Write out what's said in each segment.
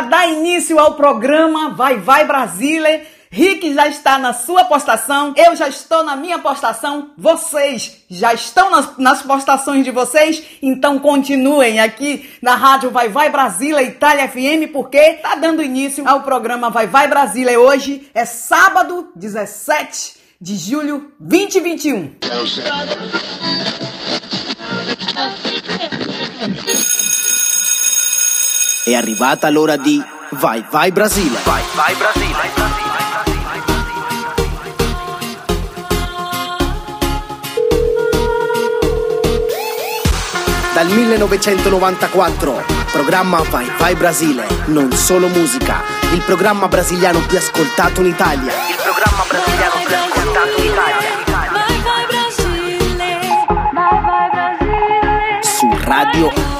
para dar início ao programa Vai Vai Brasília. Rick já está na sua postação, eu já estou na minha postação, vocês já estão nas, nas postações de vocês, então continuem aqui na Rádio Vai Vai Brasília Itália FM, porque tá dando início ao programa Vai Vai Brasília. Hoje é sábado, 17 de julho 2021. È arrivata l'ora di Vai Vai Brasile. Vai Vai Brasile. Dal 1994, programma Vai Vai Brasile, non solo musica, il programma brasiliano più ascoltato in Italia. Il programma brasiliano più ascoltato in Italia. Vai vai Brasile, vai vai Brasile, Su Radio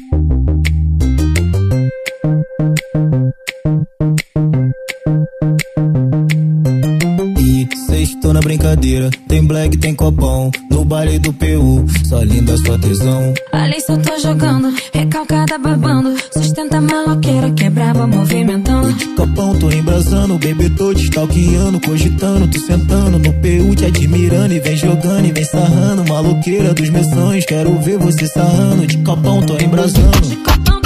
Brincadeira, tem black, tem copão No baile do PU, só linda sua tesão. Ali só tô jogando, recalcada babando, sustenta maloqueira, quebrava movimentando. De copão tô embrasando, bebê tô te stalkeando Cogitando, tu sentando no PU te admirando. E vem jogando e vem sarrando, maloqueira dos meus sonhos. Quero ver você sarrando, de copão tô embrasando De copão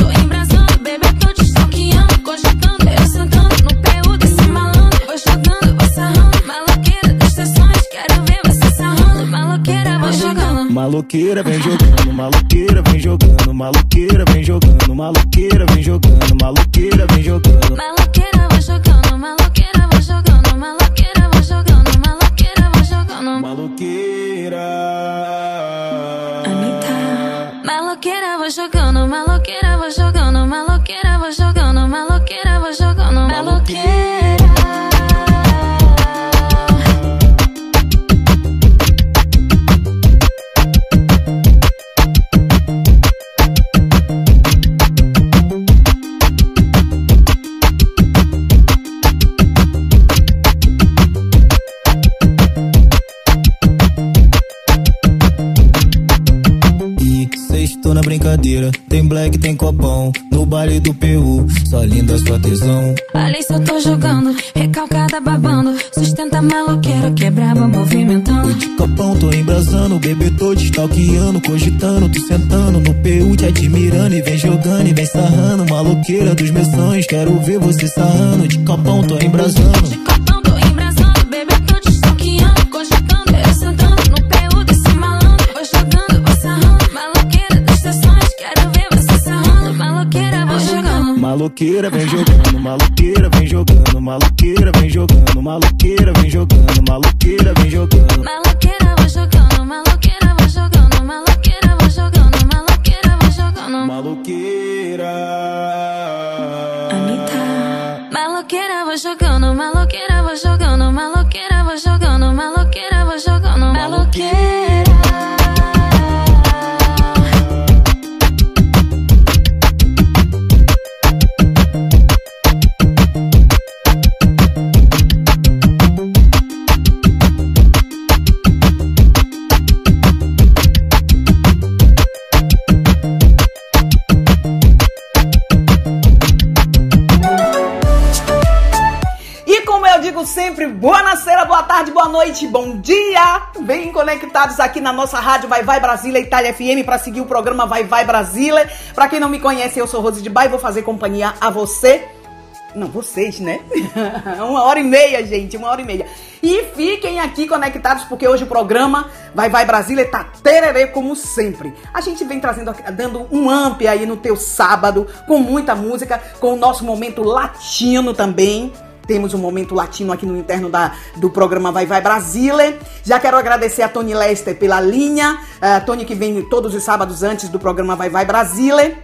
Maloqueira vem jogando, maloqueira vem jogando, maloqueira vem jogando, maloqueira vem jogando, maloqueira vem jogando. Maloqueira, vou jogando, maloqueira, vou jogando, maloqueira, vou jogando, maloqueira, vou jogando. Maloqueira. Anitta. Maloqueira, vou jogando, maloqueira, brincadeira, tem black, tem copão No baile do PU, só linda sua tesão. Ali só tô jogando, recalcada babando, sustenta a maloqueira, quebrava movimentando. De copão tô embrasando, bebê tô te stalkeando Cogitando, tu sentando no PU te admirando E vem jogando e vem sarrando, maloqueira dos meus sonhos Quero ver você sarrando, de copão tô embrasando De copão tô embrasando, jogando. Maloqueira vem jogando, maloqueira vem jogando, maloqueira vem jogando, maloqueira vem jogando, maloqueira vem jogando. Maloqueira, vou jogando, maloqueira, vou jogando, maloqueira, vou jogando, maloqueira, vou jogando. Maloqueira. Anitta. Maloqueira, vou jogando, maloqueira, vou jogando, maloqueira, bom dia! Vem conectados aqui na nossa rádio Vai Vai Brasília Itália FM para seguir o programa Vai Vai Brasília. Para quem não me conhece, eu sou Rose de Bai, vou fazer companhia a você. Não, vocês, né? uma hora e meia, gente, uma hora e meia. E fiquem aqui conectados, porque hoje o programa Vai Vai Brasília tá tererê como sempre. A gente vem trazendo, dando um amp aí no teu sábado, com muita música, com o nosso momento latino também. Temos um momento latino aqui no interno da, do programa Vai Vai Brasília. Já quero agradecer a Tony Lester pela linha. A Tony que vem todos os sábados antes do programa Vai Vai Brasília.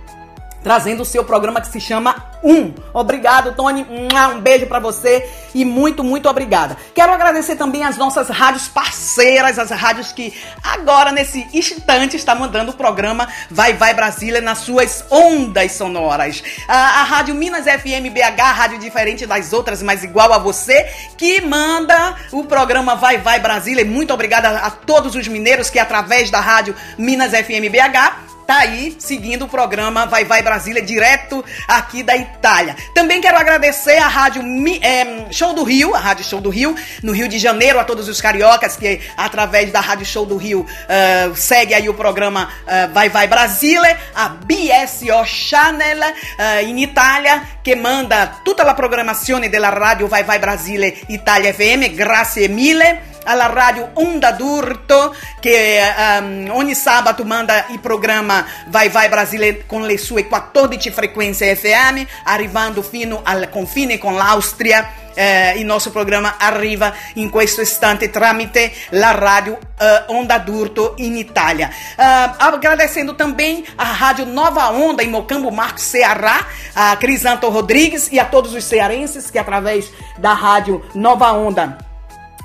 Trazendo o seu programa que se chama Um. Obrigado, Tony. Um beijo para você e muito, muito obrigada. Quero agradecer também as nossas rádios parceiras, as rádios que agora, nesse instante, está mandando o programa Vai Vai Brasília nas suas ondas sonoras. A, a Rádio Minas FM BH, rádio diferente das outras, mas igual a você, que manda o programa Vai Vai Brasília. Muito obrigada a todos os mineiros que, através da Rádio Minas FM BH, tá aí seguindo o programa Vai Vai Brasília, direto aqui da Itália. Também quero agradecer a Rádio Mi- eh, Show do Rio, a Rádio Show do Rio, no Rio de Janeiro, a todos os cariocas que, através da Rádio Show do Rio, eh, segue aí o programa eh, Vai Vai Brasília, a BSO Channel eh, in Italia, che manda tutta la programmazione della radio Vai Vai Brasile Italia FM, grazie mille alla radio Onda d'Urto che ehm, ogni sabato manda il programma Vai Vai Brasile con le sue 14 frequenze FM arrivando fino al confine con l'Austria eh, il nostro programma arriva in questo istante tramite la radio eh, Onda d'Urto in Italia. Ah, agradecendo também a Rádio Nova Onda em Mocambo, Marcos Ceará, a Crisanto Rodrigues e a todos os cearenses que através da Rádio Nova Onda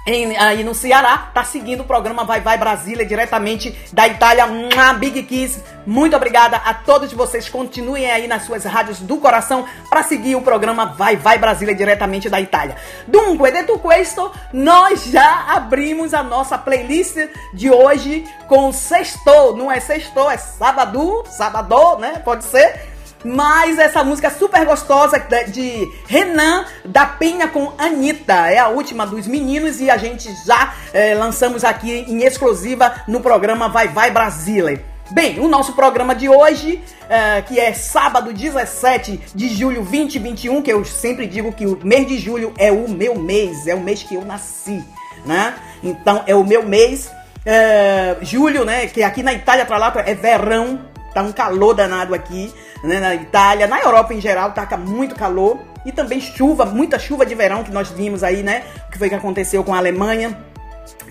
em- aí no Ceará, tá seguindo o programa Vai Vai Brasília, diretamente da Itália. Mua, Big Kiss. Muito obrigada a todos vocês. Continuem aí nas suas rádios do coração para seguir o programa Vai Vai Brasília, diretamente da Itália. Dunque, detto questo, nós já abrimos a nossa playlist de hoje com sextou. Não é sextou, é sábado, sábado, né? Pode ser? Mas essa música super gostosa de Renan da Penha com Anitta. É a última dos meninos e a gente já eh, lançamos aqui em exclusiva no programa Vai Vai Brasília. Bem, o nosso programa de hoje, eh, que é sábado 17 de julho 2021, que eu sempre digo que o mês de julho é o meu mês, é o mês que eu nasci, né? Então é o meu mês. eh, julho, né? Que aqui na Itália, pra lá, é verão, tá um calor danado aqui, né, na Itália, na Europa em geral, tá muito calor. E também chuva, muita chuva de verão que nós vimos aí, né? O que foi que aconteceu com a Alemanha.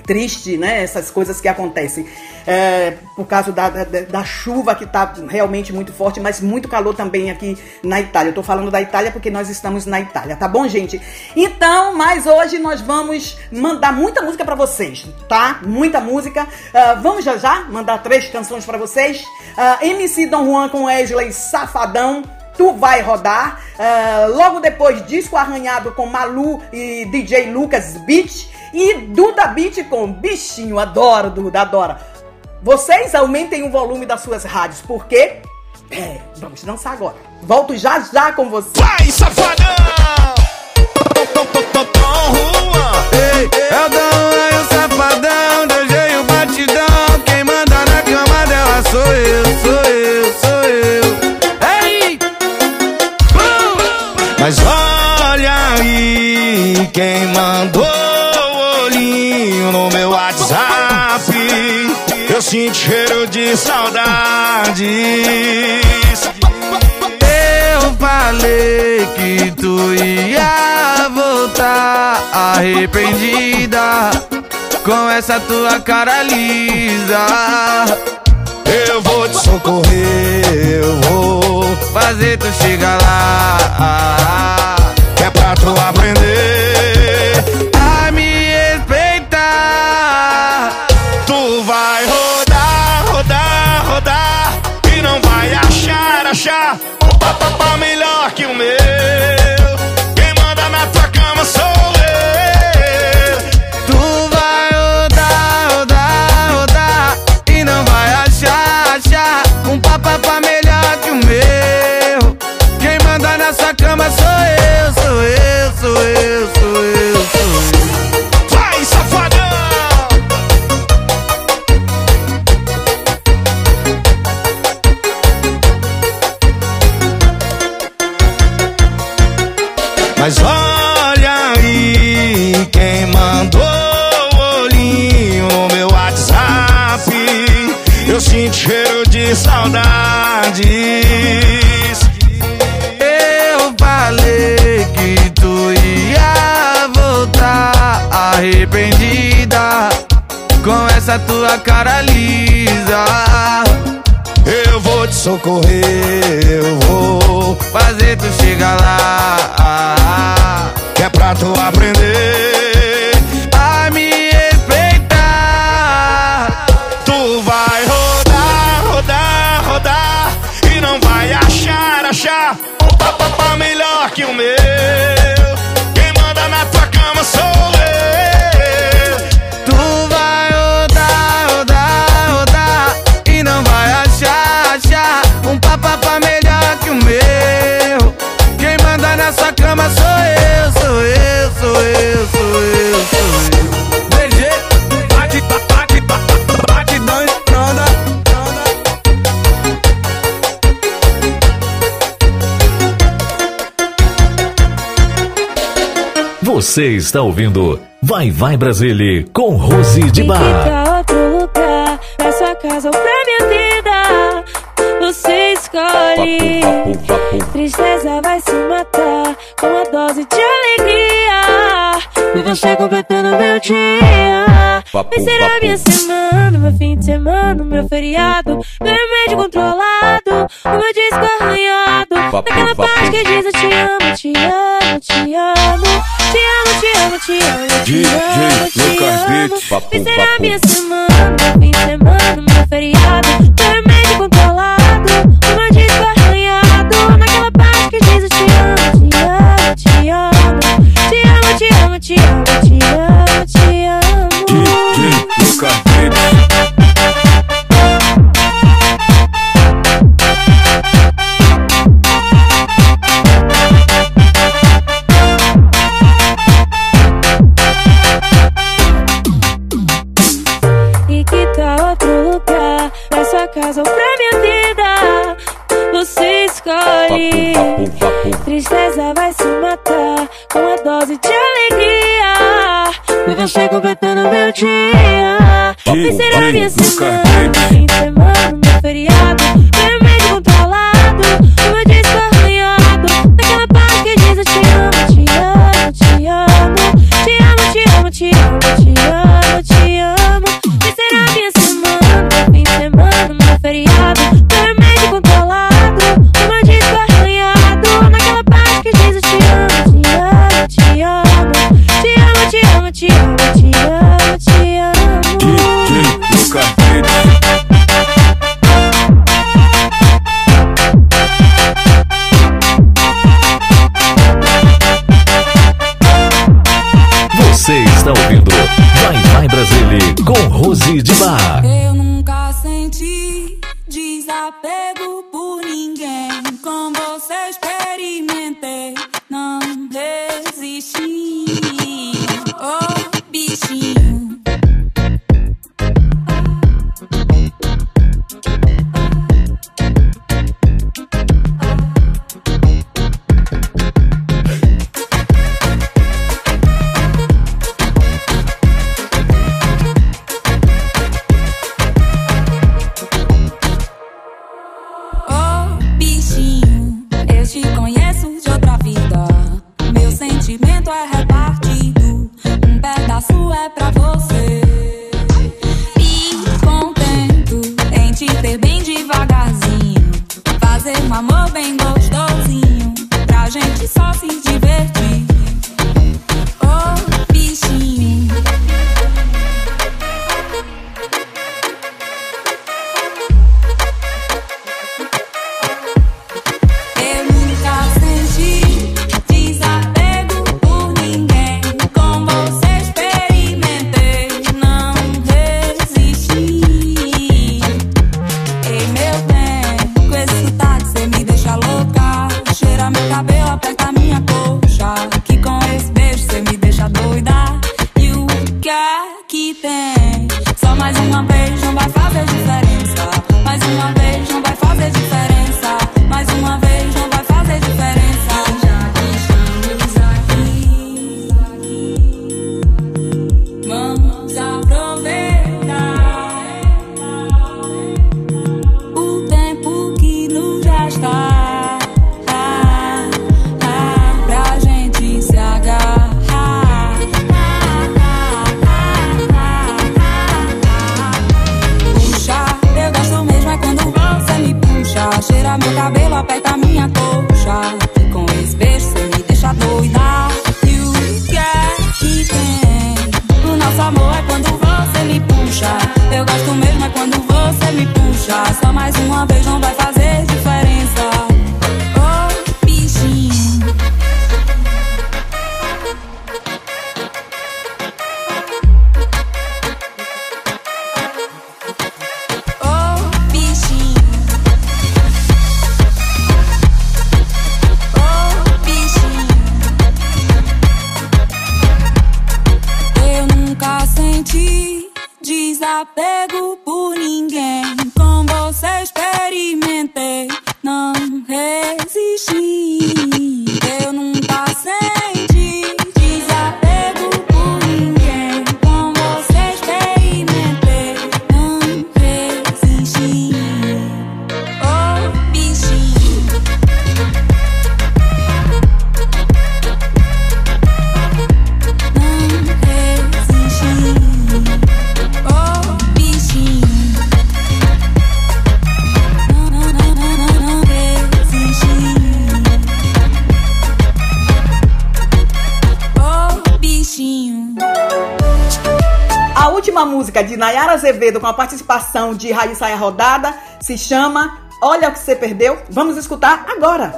Triste, né? Essas coisas que acontecem. É, por causa da, da, da chuva que tá realmente muito forte, mas muito calor também aqui na Itália. Eu tô falando da Itália porque nós estamos na Itália, tá bom, gente? Então, mas hoje nós vamos mandar muita música pra vocês, tá? Muita música. Ah, vamos já já mandar três canções pra vocês. Ah, MC Dom Juan com Wesley Safadão. Tu vai rodar. Ah, logo depois, disco arranhado com Malu e DJ Lucas Beat. E Duda Beat com Bichinho. Adoro, Duda, adoro. Vocês aumentem o volume das suas rádios, porque. É, vamos dançar agora. Volto já já com vocês. Vai, safadão! Ei, é é safadão, Mas olha aí, quem mandou o olhinho no meu WhatsApp? Eu sinto cheiro de saudades. Eu falei que tu ia voltar arrependida com essa tua cara lisa. Eu vou te socorrer, eu vou fazer tu chegar lá. Você está ouvindo Vai Vai Brasília com Rose de Bar. Tem que pra outro lugar, pra sua casa ou pra minha vida. Você escolhe. Tristeza vai se matar com uma dose de alegria. E você completando meu dia. Papo, Mas será minha semana, meu fim de semana, meu feriado. Azevedo com a participação de Raíssa Rodada se chama Olha o que você perdeu. Vamos escutar agora.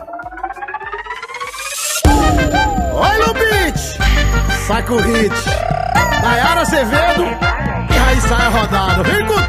Olha o beat! Saca o hit! Nayara Azevedo e Raíssa Rodada. Vem com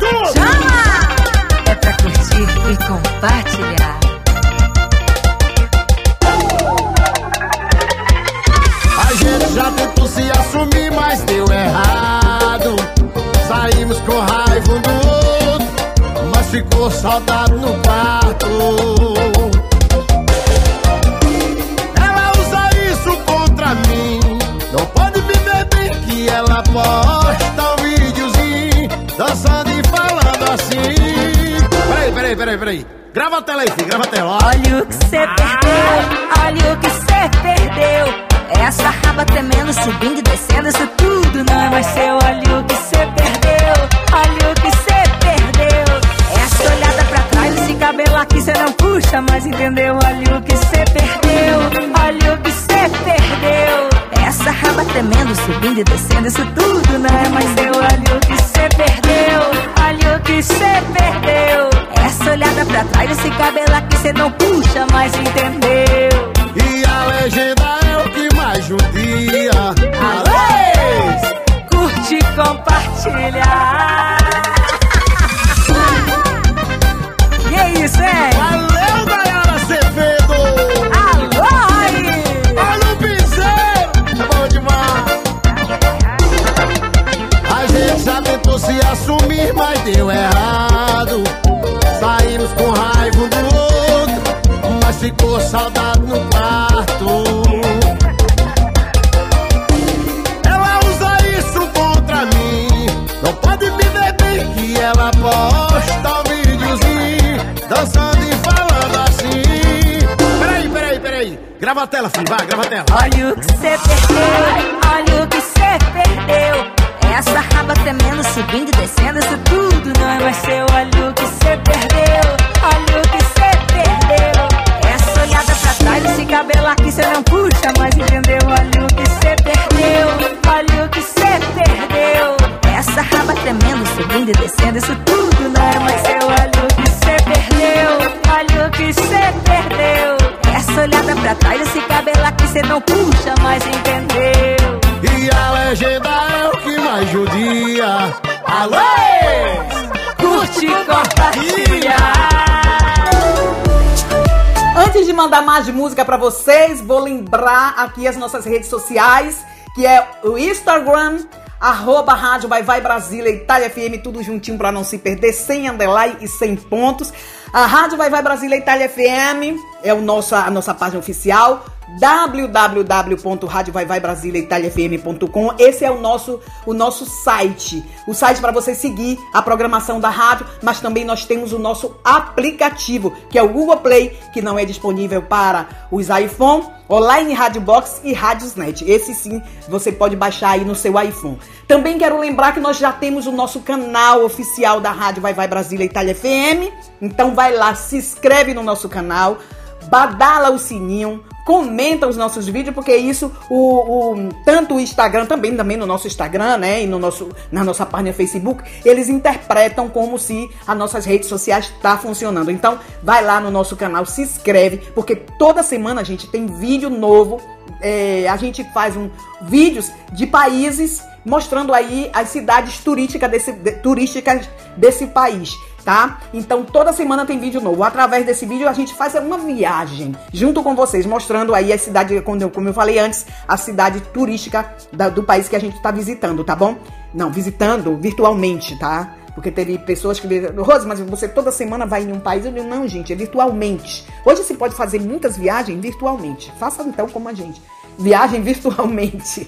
tela aí, filho, grava a tela. Olha o que cê perdeu, olha o que cê perdeu. Essa raba tremendo, subindo e descendo, isso tudo não é mais seu. Olha o que cê perdeu, olha o que cê perdeu. Essa olhada pra trás, esse cabelo aqui cê não puxa, mas entendeu? Olha o que cê perdeu, olha o que cê perdeu. Essa raba tremendo, subindo e descendo, isso tudo não é mais seu. Olha o que cê perdeu, olha o que cê perdeu. Essa olhada pra trás, esse cabelo aqui cê não puxa, mas entendeu? E a legenda é o que mais judia. Alô! Curte e compartilha. E é isso, hein? Valeu, Nayara Azevedo! Alô, aí! Olha o piseiro! É bom demais! A gente já tentou se assumir, mas deu errado. Com raiva um do outro, mas ficou saudade no quarto. Ela usa isso contra mim. Não pode me beber que ela posta um videozinho dançando e falando assim. Peraí, peraí, peraí. Grava a tela, filho. Vai, grava a tela. Olha o que cê perdeu, olha o que cê perdeu. Essa raba tremendo, subindo e descendo, isso tudo não é mais seu. Olha o que cê perdeu, olha o que cê perdeu. Essa olhada pra trás, esse cabelo aqui cê não puxa, mas entendeu? Olha o que cê perdeu, olha o que cê perdeu. Essa raba tremendo, subindo e descendo, isso tudo não é mais seu. Olha o que cê perdeu, olha o que cê perdeu. Essa olhada pra trás, esse cabelo aqui cê não puxa, mas entendeu? E a legenda é o que mais judia. Alô! Curte compartilha. Antes de mandar mais música pra vocês, vou lembrar aqui as nossas redes sociais, que é o Instagram, arroba Rádio Vai Vai Brasília, Itália FM, tudo juntinho pra não se perder, sem underline e sem pontos. A Rádio Vai Vai Brasília Itália FM é o nosso, a nossa página oficial www.radiovaivaibrasiliaitaliafm.com Esse é o nosso o nosso site. O site para você seguir a programação da rádio, mas também nós temos o nosso aplicativo, que é o Google Play, que não é disponível para os iPhone, Online Radio Box e Radiosnet. Esse sim, você pode baixar aí no seu iPhone. Também quero lembrar que nós já temos o nosso canal oficial da Rádio Vai Vai Brasília Itália FM. Então vai lá, se inscreve no nosso canal, badala o sininho, comenta os nossos vídeos, porque isso, o, o- tanto o Instagram, também, também no nosso Instagram, né? E no nosso, na nossa página Facebook, eles interpretam como se as nossas redes sociais tá funcionando. Então, vai lá no nosso canal, se inscreve, porque toda semana a gente tem vídeo novo. é, a gente faz um, vídeos de países mostrando aí as cidades turísticas desse, de- turísticas desse país. Tá? Então toda semana tem vídeo novo. Através desse vídeo a gente faz uma viagem junto com vocês, mostrando aí a cidade, como eu- falei antes, a cidade turística da- do país que a gente tá visitando, tá bom? Não, visitando virtualmente, tá? Porque teve pessoas que dizem, Rose, mas você toda semana vai em um país? Eu digo, não, gente, é virtualmente. Hoje se pode fazer muitas viagens virtualmente. Faça então como a gente. Viagem virtualmente,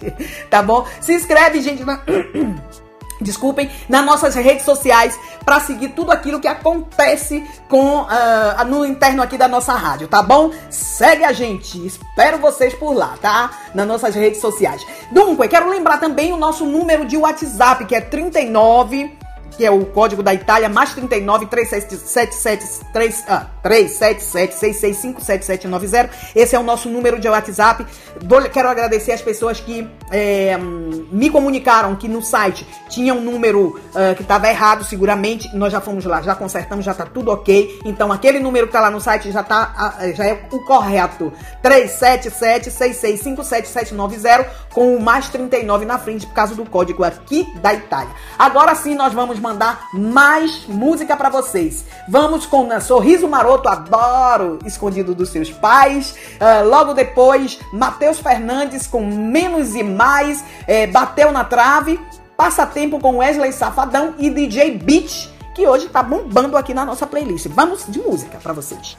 tá bom? Se inscreve, gente, na... Desculpem, nas nossas redes sociais para seguir tudo aquilo que acontece com ah, no interno aqui da nossa rádio, tá bom? Segue a gente, espero vocês por lá, tá? Nas nossas redes sociais. Dunque, quero lembrar também o nosso número de WhatsApp, que é 39 que é o código da Itália, mais 39 377 3, ah, 377 665 7790. Esse é o nosso número de WhatsApp. Vou- quero agradecer as pessoas que é, me comunicaram que no site tinha um número ah, que estava errado, seguramente. Nós já fomos lá, já consertamos, já tá tudo ok. Então aquele número que tá lá no site já tá ah, já é o correto. 377 665 7790 com o mais 39 na frente por causa do código aqui da Itália. Agora sim nós vamos mandar mais música pra vocês. Vamos com né, Sorriso Maroto, adoro, escondido dos seus pais. Ah, logo depois, Matheus Fernandes com Menos e Mais, eh, Bateu na Trave. Passatempo com Wesley Safadão e DJ Beat, que hoje tá bombando aqui na nossa playlist. Vamos de música pra vocês.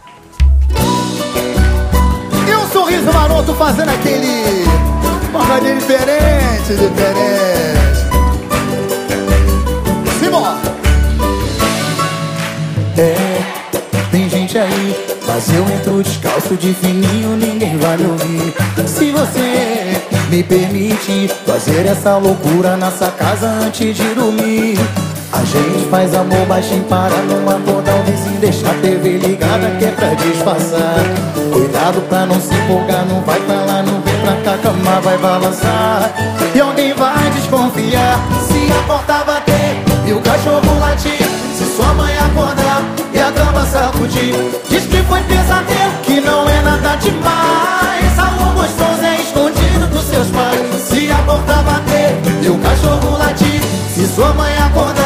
E um sorriso maroto fazendo aquele. Uma diferente, diferente. Simbora! É, tem gente aí, mas eu entro descalço de fininho, ninguém vai me ouvir. Se você me permite fazer essa loucura nessa casa antes de dormir. A gente faz amor baixinho para não acordar o vizinho Deixar a TV ligada que é pra disfarçar Cuidado pra não se empolgar, não vai pra lá, não vem pra cá, cama vai balançar E alguém vai desconfiar se a porta bater e o cachorro latir Se sua mãe acordar e a cama sacudir. Diz que foi pesadelo, que não é nada demais. Amor gostoso é escondido dos seus pais. Se a porta bater e o cachorro latir Se sua mãe acordar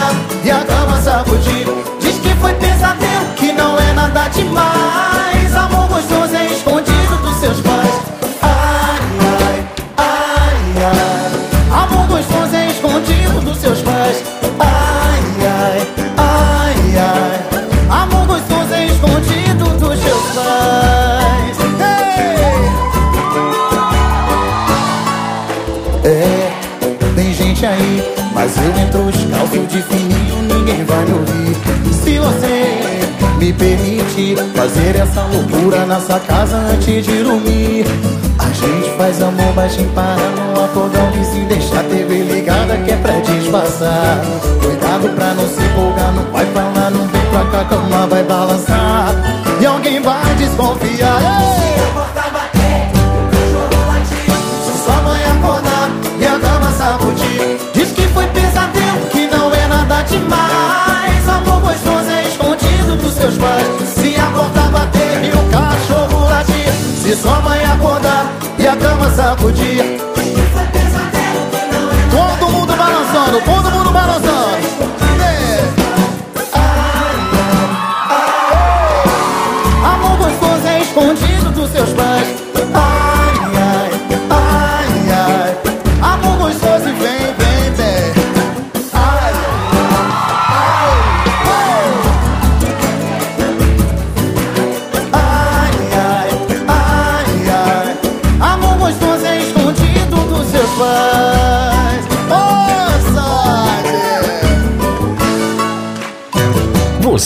você me permite fazer essa loucura nessa casa antes de dormir, a gente faz amor baixinho para não acordar o vizinho, deixar a TV ligada que é pra disfarçar. Cuidado pra não se empolgar, não vai lá, não vem pra cá, a cama vai balançar. E alguém vai desconfiar. Ei! Se sua mãe acordar e a cama sacudir Diz que foi pesadelo, que não é nada demais Amor gostoso é escondido dos seus pais Se a porta bater e o cachorro latir Se sua mãe acordar e a cama sacudir Todo mundo balançando, todo mundo balançando.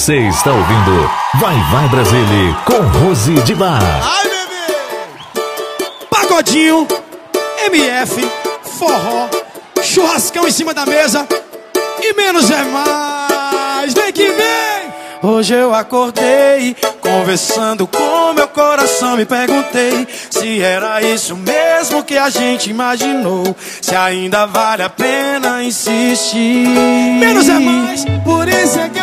Você está ouvindo Vai Vai Brasília com Rose de Bar. Ai, bebê! Pagodinho, MF, forró, churrascão em cima da mesa e menos é mais. Vem que vem! Hoje eu acordei, conversando com meu coração, me perguntei se era isso mesmo que a gente imaginou, se ainda vale a pena insistir. Menos é mais, por isso é que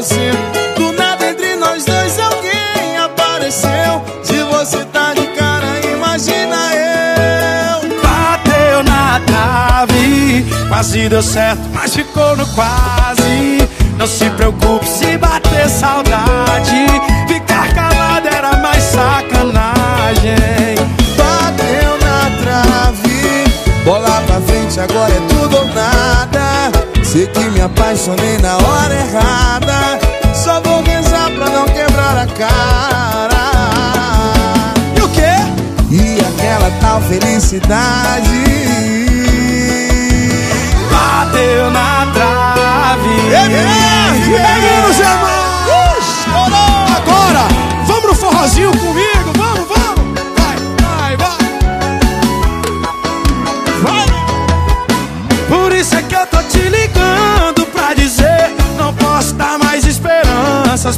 você. Do nada entre nós dois alguém apareceu. Se você tá de cara, imagina eu. Bateu na trave Quase deu certo, mas ficou no quase. Não se preocupe se bater saudade. Ficar calado era mais sacanagem. Bateu na trave, bola pra frente, agora é tudo ou nada. Sei que me apaixonei na hora errada. Só vou rezar pra não quebrar a cara. E o quê? E aquela tal felicidade. Bateu na trave. MR! Meninos irmãos!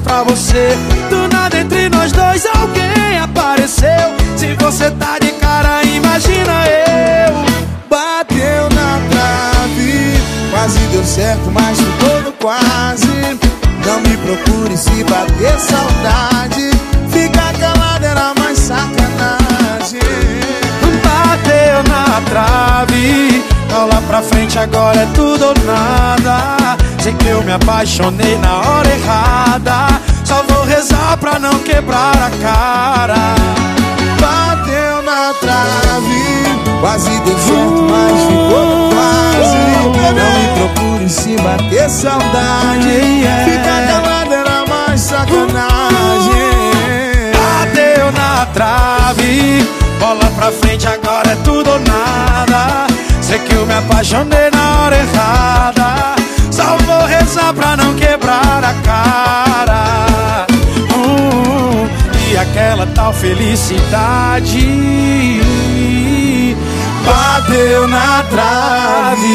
Pra você Do nada entre nós dois alguém apareceu Se você tá de cara, imagina eu Bateu na trave, quase deu certo, mas ficou no quase. Não me procure se bater saudade. Ficar calado era mais sacanagem. Bateu na trave Bola pra frente agora é tudo ou nada Sei que eu me apaixonei na hora errada Só vou rezar pra não quebrar a cara Bateu na trave, quase deu certo, mas ficou quase. Não me procure se bater saudade. Ficar calado era mais sacanagem. Bateu na trave Bola pra frente agora é tudo ou nada Sei que eu me apaixonei na hora errada Só vou rezar pra não quebrar a cara Hum, E aquela tal felicidade Bateu na trave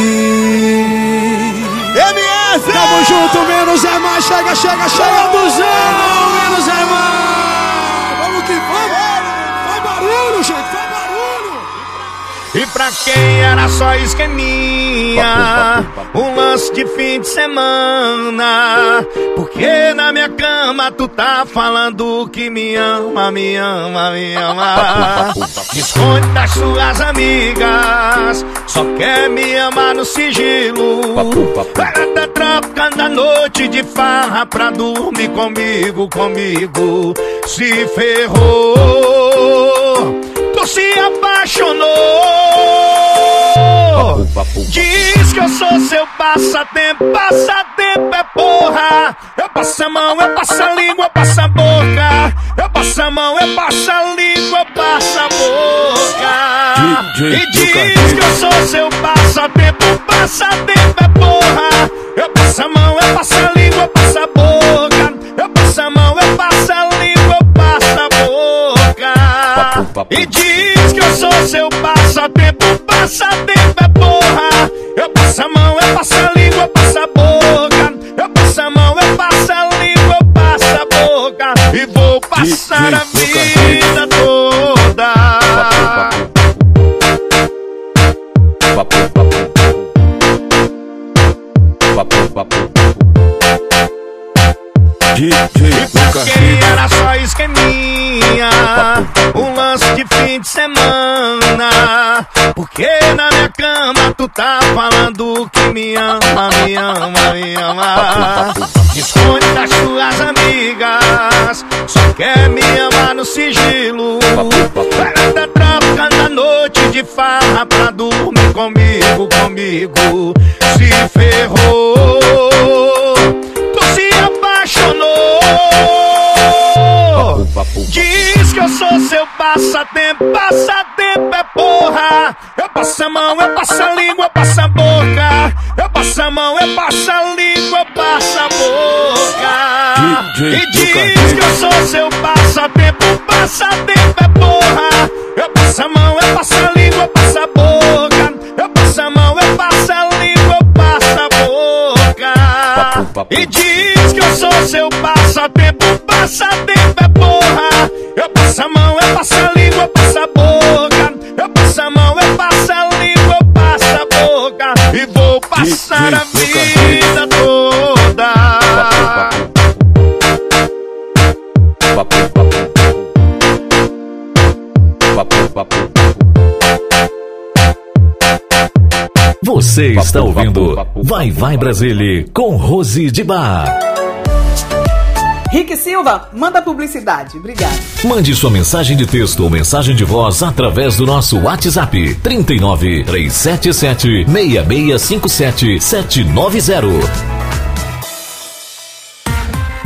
MF! Tamo junto, menos é mais, chega, chega, chega, duzão, menos é mais. Vamos que vamos. Faz barulho, gente, pra quem era só esqueminha, um lance de fim de semana. Porque na minha cama tu tá falando que me ama, me ama, me ama. Esconde das suas amigas, só quer me amar no sigilo. Ela tá trocando a noite de farra pra dormir comigo, comigo. Se ferrou, se apaixonou. Diz que eu sou seu passatempo, passatempo é porra. Eu passo a mão, eu passo a língua, eu passo a boca. Eu passo a mão, eu passo a língua, eu passo a boca. DJ E diz que eu sou seu passatempo, passatempo é porra. Eu passo a mão, eu passo a língua, me ama, me ama. Esconde das suas amigas Só quer me amar no sigilo. Ela tá trocando a noite de farra pra dormir comigo, comigo. Se ferrou que eu sou seu passatempo Passatempo é porra Eu passo a mão, eu passo a língua, eu passo a boca Eu passo a mão, eu passo a língua, eu passo a boca DJ E diz que eu sou seu passatempo Passatempo é porra Eu passo a mão, eu passo a língua, eu passo a boca Eu passo a mão, eu passo a língua, eu passo a boca E diz que eu sou seu passatempo Passatempo para a vida toda. Você está ouvindo Vai Vai Brasília com Rose de Bar. Rick Silva, manda publicidade. Obrigado. Mande sua mensagem de texto ou mensagem de voz através do nosso WhatsApp 39 377 6657 790.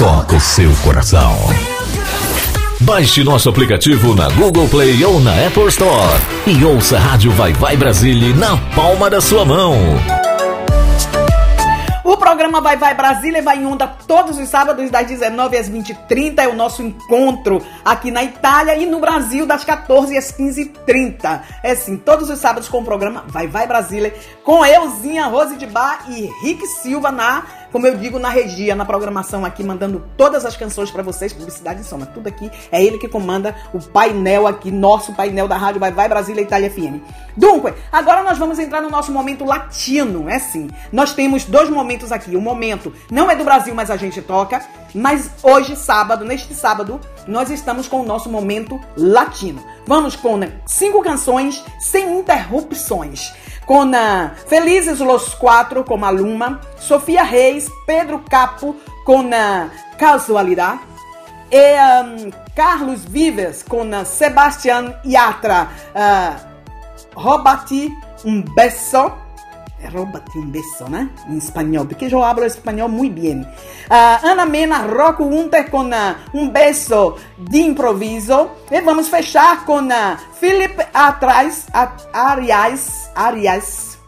toca o seu coração. Baixe nosso aplicativo na Google Play ou na Apple Store e ouça a Rádio Vai Vai Brasília na palma da sua mão. O programa Vai Vai Brasília vai em onda todos os sábados das 19 às 20h30. É o nosso encontro aqui na Itália e no Brasil das 14 às 15h30. É sim, todos os sábados com o programa Vai Vai Brasília com Euzinha Rose de Bar e Rick Silva na, como eu digo, na regia, na programação aqui, mandando todas as canções para vocês, publicidade e soma, tudo aqui. É ele que comanda o painel aqui, nosso painel da Rádio Vai Vai Brasília Itália FM. Dunque, agora nós vamos entrar no nosso momento latino, é sim. Nós temos dois momentos aqui. O momento não é do Brasil, mas a gente toca. Mas hoje, sábado, neste sábado, nós estamos com o nosso momento latino. Vamos com né, cinco canções sem interrupções. Uh, Felizes los Quatro, com Maluma, Sofia Reis, Pedro Capo, com Casualidade, e um, Carlos Vives, com Sebastián Yatra, uh, Robati um beso. É Robati um beso, né? Em espanhol, porque eu hablo espanhol muito bem. Uh, Ana Mena, Rocco Hunter com uh, um beso de improviso. E vamos fechar com uh, Philip Atrás, Arias, Arias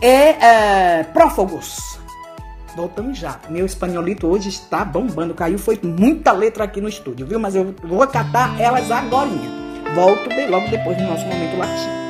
e uh, Prófugos. Voltamos já. Meu espanholito hoje está bombando. Caiu, foi muita letra aqui no estúdio, viu? Mas eu vou catar elas agora. Volto de- logo depois do nosso momento latino.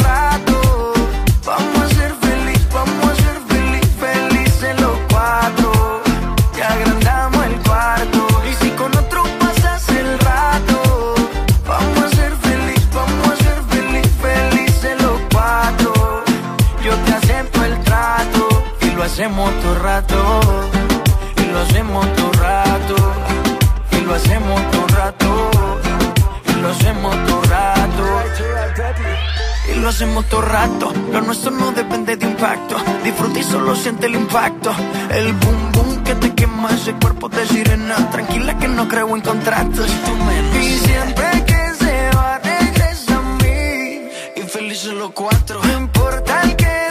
hacemos todo rato. Y lo hacemos todo rato. Y lo hacemos todo rato. Y lo hacemos todo rato. Y lo hacemos todo rato. Lo nuestro no depende de impacto. Disfruta y solo siente el impacto. El boom boom que te quema ese cuerpo de sirena. Tranquila que no creo en contratos. Y siempre que se va, regresa a mí. Y felices los cuatro. No importa el que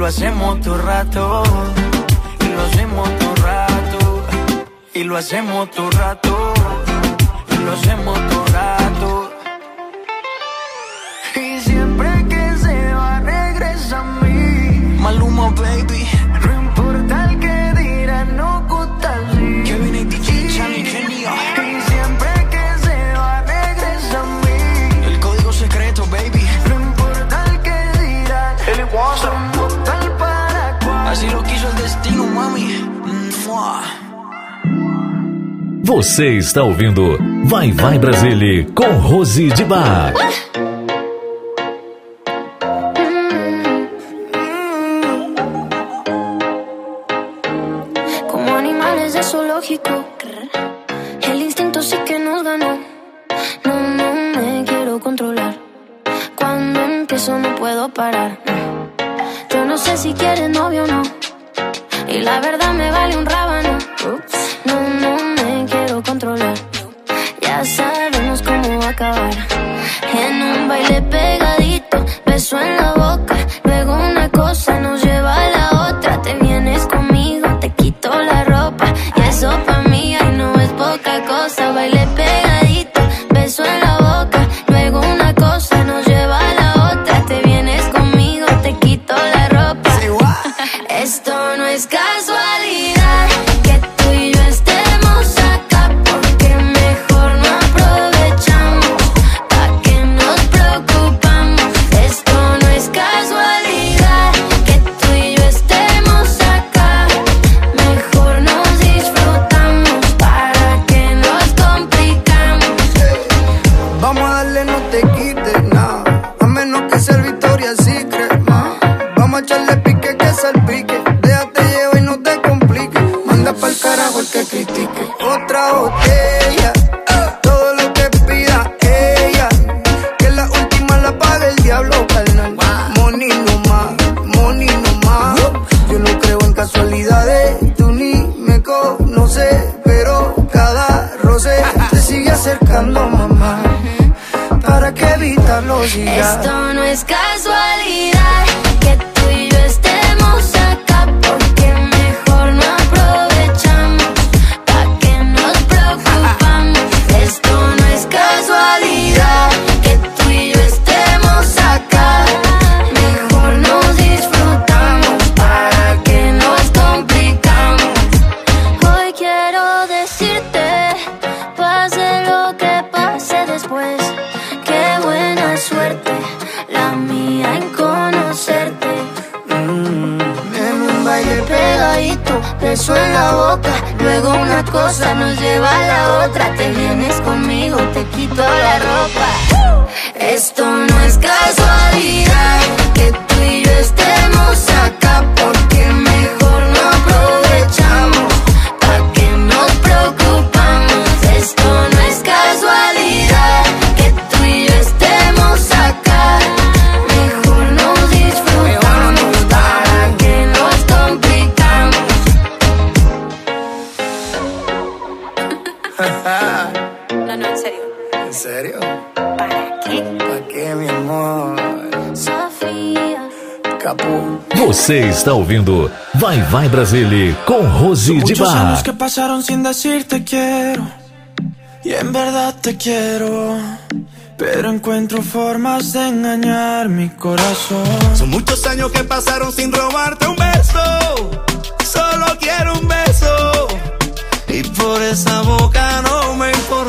lo hacemos todo rato. Y lo hacemos todo rato. Y lo hacemos todo rato. Y lo hacemos todo Você está ouvindo Vai Vai Brasília com Rose de Bar. Ah! Vai Brasile com Rose de Bar. años que pasaron sin decirte quiero. Y en verdad te quiero. Pero encuentro formas de engañar mi corazón. Son muchos años que pasaron sin robarte un beso. Solo quiero un beso. Y por esa boca no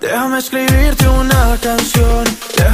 déjame escribirte una canción, déjame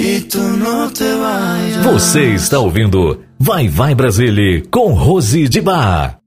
E tu não te. Você está ouvindo Vai Vai Brasília com Rose de Bar.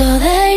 so that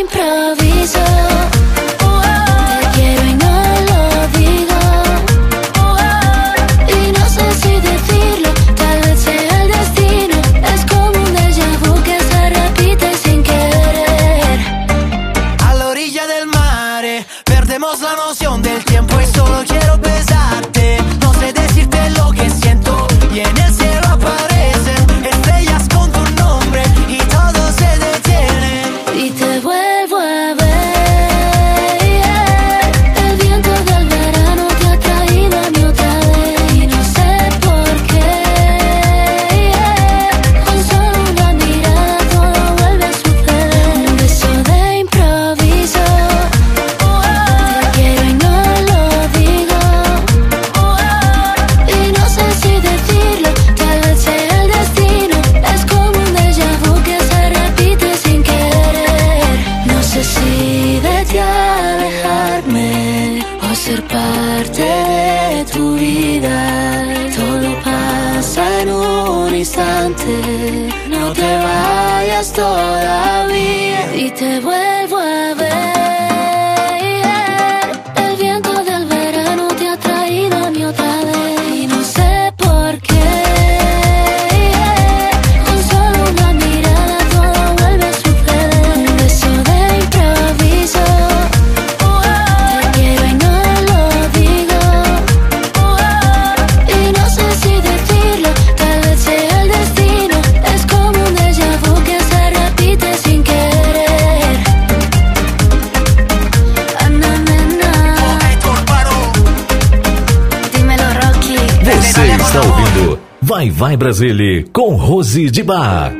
Vai Vai Brasília com Rose de Bar.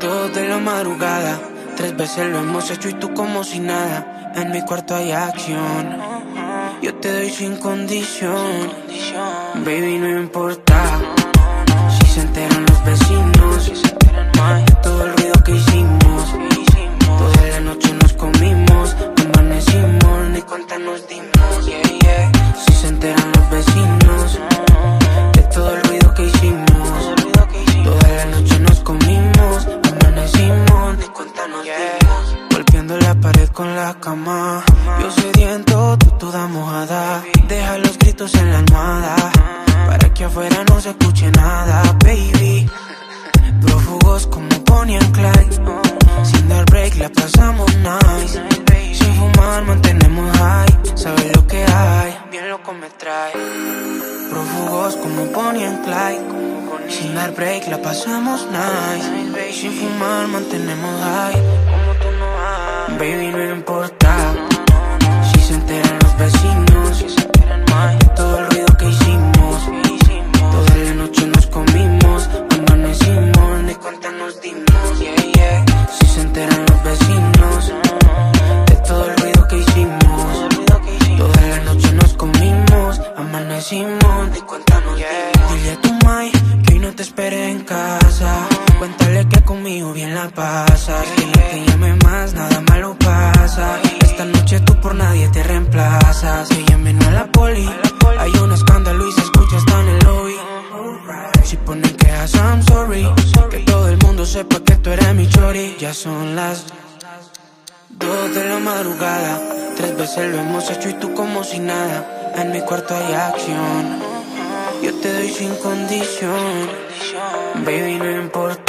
Dos de la madrugada, tres veces lo hemos hecho y tú como si nada. En mi cuarto hay acción. Yo te doy sin condición. Baby, no importa si se enteran los vecinos. Todo el ruido que hicimos. Nos dimos. Yeah, yeah. Si se enteran los vecinos. De todo el ruido que hicimos. Toda la noche nos comimos. Amanecimos, ni cuenta nos dimos. Golpeando la pared con la cama. Yo sediento, tú toda mojada. Trae. Prófugos como Bonnie and Clyde. Sin dar break la pasamos nice. Sin fumar mantenemos high. Baby, no importa si se enteran los vecinos. El ruido que hicimos. Veces lo hemos hecho y tú como si nada. En mi cuarto hay acción. Yo te doy sin condición. Baby, no importa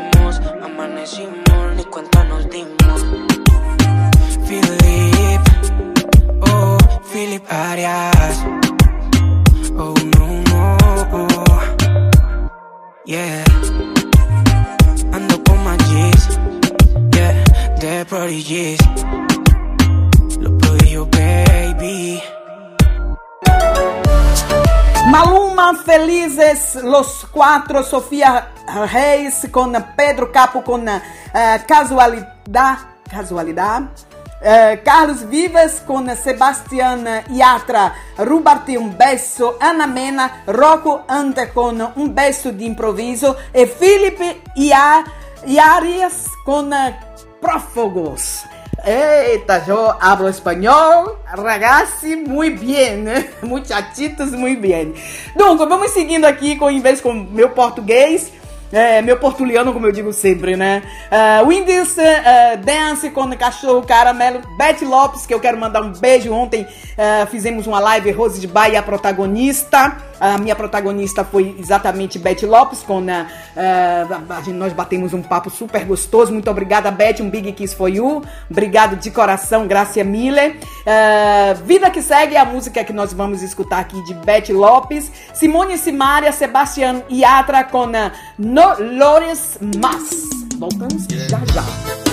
nos comimos, amanecimos, ni cuenta nos dimos. Philip, oh, Philip Arias. Oh, no, no, oh. yeah. Ando con my G's, yeah, the prodigies. Los prodigios, baby. Maluma, felizes los cuatro, Sofia Reis con Pedro Capo con eh, Casualidad, Casualidad. Eh, Carlos Vivas com Sebastián Yatra, Rubarte um beso, Ana Mena, Rocco anda com um beso de improviso e Felipe Ia- Iarias com eh, Prófugos. Eita, yo hablo espanhol, ragazzi, bem, né? Muchachitos, muito bem. Donc, vamos seguindo aqui com, vez com meu português, é, meu portuliano, como eu digo sempre, né? Uh, Windies uh, Dance com Cachorro Caramelo, Beth Lopes, que eu quero mandar um beijo. Ontem uh, fizemos uma live, Rose de Bahia, a protagonista. A minha protagonista foi exatamente Beth Lopes, com uh, a nós batemos um papo super gostoso. Muito obrigada, Beth. Um big kiss for you. Obrigado de coração, Gracia Miller. Uh, Vida que segue é a música que nós vamos escutar aqui de Beth Lopes. Simone Simaria, Sebastián Yatra com uh, No Lores Mas. Voltamos já já.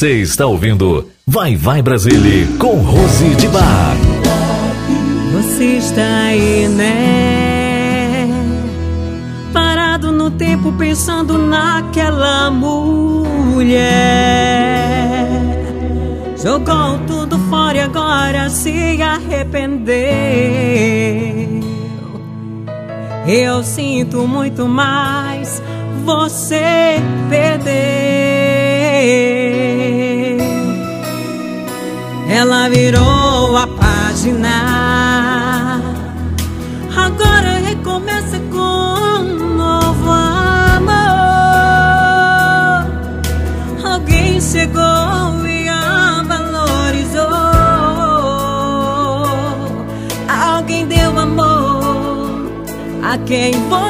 Você está ouvindo Vai Vai Brasília com Rose de Bar. Você está aí, né? Parado no tempo pensando naquela mulher. Jogou tudo fora e agora se arrependeu. Eu sinto muito mais, você perdeu ela virou a página. Agora recomeça com um novo amor. Alguém chegou e a valorizou. Alguém deu amor a quem você.